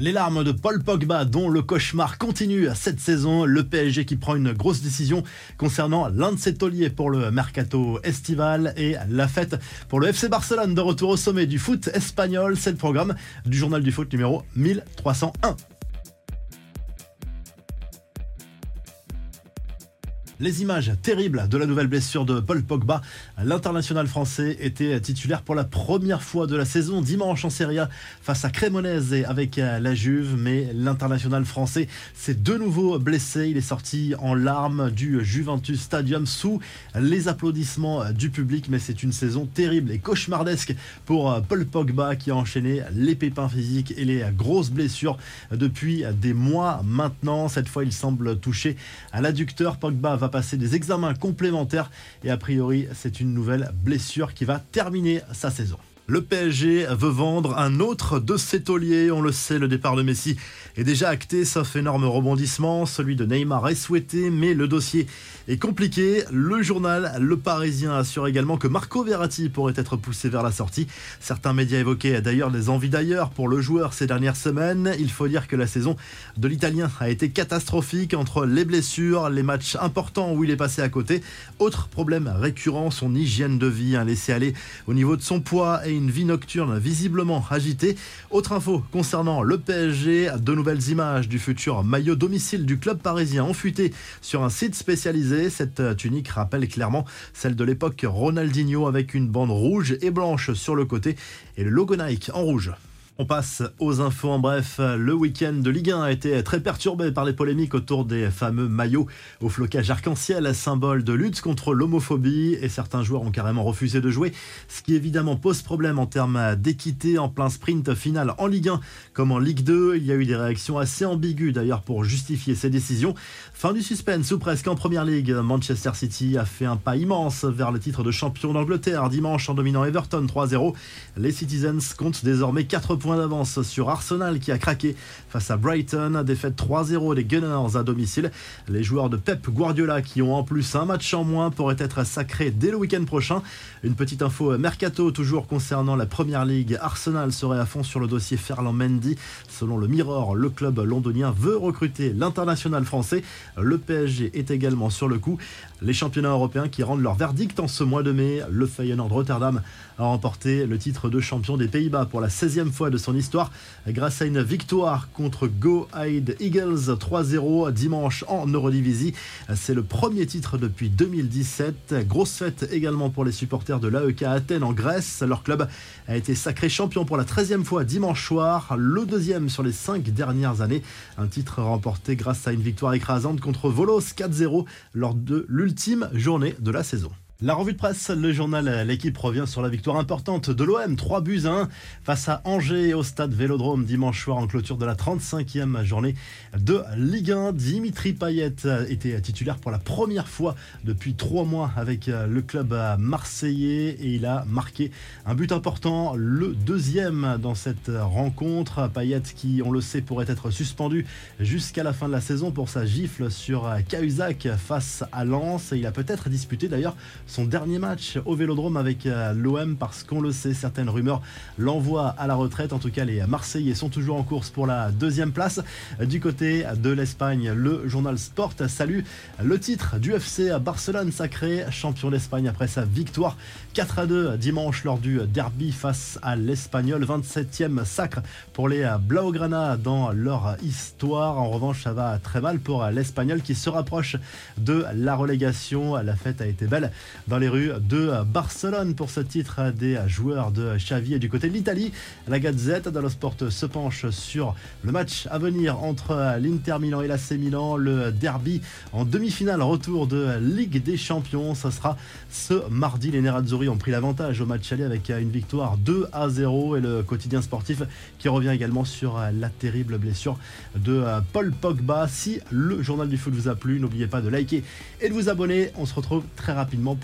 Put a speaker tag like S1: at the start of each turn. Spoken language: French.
S1: Les larmes de Paul Pogba, dont le cauchemar continue cette saison. Le PSG qui prend une grosse décision concernant l'un de ses tauliers pour le mercato estival et la fête pour le FC Barcelone de retour au sommet du foot espagnol. C'est le programme du journal du foot numéro 1301. Les images terribles de la nouvelle blessure de Paul Pogba. L'international français était titulaire pour la première fois de la saison dimanche en Serie A face à Cremonese avec la Juve, mais l'international français s'est de nouveau blessé. Il est sorti en larmes du Juventus Stadium sous les applaudissements du public, mais c'est une saison terrible et cauchemardesque pour Paul Pogba qui a enchaîné les pépins physiques et les grosses blessures depuis des mois maintenant. Cette fois, il semble touché à l'adducteur. Pogba va passer des examens complémentaires et a priori c'est une nouvelle blessure qui va terminer sa saison. Le PSG veut vendre un autre de ses tauliers. On le sait, le départ de Messi est déjà acté, sauf énorme rebondissement. Celui de Neymar est souhaité, mais le dossier est compliqué. Le journal Le Parisien assure également que Marco Verratti pourrait être poussé vers la sortie. Certains médias évoquaient d'ailleurs des envies d'ailleurs pour le joueur ces dernières semaines. Il faut dire que la saison de l'Italien a été catastrophique entre les blessures, les matchs importants où il est passé à côté. Autre problème récurrent, son hygiène de vie, un laisser aller au niveau de son poids et vie nocturne visiblement agitée. Autre info concernant le PSG, de nouvelles images du futur maillot domicile du club parisien ont sur un site spécialisé. Cette tunique rappelle clairement celle de l'époque Ronaldinho avec une bande rouge et blanche sur le côté et le logo Nike en rouge. On passe aux infos en bref. Le week-end de Ligue 1 a été très perturbé par les polémiques autour des fameux maillots au flocage arc-en-ciel, symbole de lutte contre l'homophobie. Et certains joueurs ont carrément refusé de jouer, ce qui évidemment pose problème en termes d'équité en plein sprint final en Ligue 1 comme en Ligue 2. Il y a eu des réactions assez ambiguës d'ailleurs pour justifier ces décisions. Fin du suspense ou presque en Première Ligue. Manchester City a fait un pas immense vers le titre de champion d'Angleterre dimanche en dominant Everton 3-0. Les Citizens comptent désormais 4 points d'avance sur Arsenal qui a craqué face à Brighton. Défaite 3-0 des Gunners à domicile. Les joueurs de Pep Guardiola qui ont en plus un match en moins pourraient être sacrés dès le week-end prochain. Une petite info mercato toujours concernant la Première Ligue. Arsenal serait à fond sur le dossier Ferland Mendy. Selon le Mirror, le club londonien veut recruter l'international français. Le PSG est également sur le coup. Les championnats européens qui rendent leur verdict en ce mois de mai. Le Feyenoord Rotterdam a remporté le titre de champion des Pays-Bas pour la 16e fois de son histoire grâce à une victoire contre Go Ahead Eagles 3-0 dimanche en Eurodivisie. C'est le premier titre depuis 2017. Grosse fête également pour les supporters de l'AEK Athènes en Grèce. Leur club a été sacré champion pour la 13e fois dimanche soir, le deuxième sur les cinq dernières années. Un titre remporté grâce à une victoire écrasante contre Volos 4-0 lors de l'ultime journée de la saison. La revue de presse, le journal L'équipe revient sur la victoire importante de l'OM, 3 buts à 1 face à Angers au stade Vélodrome dimanche soir en clôture de la 35e journée de Ligue 1. Dimitri Payet était titulaire pour la première fois depuis 3 mois avec le club marseillais et il a marqué un but important, le deuxième dans cette rencontre. Payet qui, on le sait, pourrait être suspendu jusqu'à la fin de la saison pour sa gifle sur Cahuzac face à Lens. Il a peut-être disputé d'ailleurs son dernier match au Vélodrome avec euh, l'OM parce qu'on le sait, certaines rumeurs l'envoient à la retraite. En tout cas, les Marseillais sont toujours en course pour la deuxième place. Du côté de l'Espagne, le journal Sport salue le titre du FC Barcelone, sacré champion d'Espagne après sa victoire 4 à 2 dimanche lors du derby face à l'Espagnol. 27e sacre pour les Blaugrana dans leur histoire. En revanche, ça va très mal pour l'Espagnol qui se rapproche de la relégation. La fête a été belle dans les rues de Barcelone pour ce titre des joueurs de Xavi. Et du côté de l'Italie, la Gazette dello Sport se penche sur le match à venir entre l'Inter Milan et l'AC Milan, le derby en demi-finale retour de Ligue des Champions. Ce sera ce mardi. Les Nerazzurri ont pris l'avantage au match aller avec une victoire 2 à 0 et le quotidien sportif qui revient également sur la terrible blessure de Paul Pogba. Si le journal du foot vous a plu, n'oubliez pas de liker et de vous abonner. On se retrouve très rapidement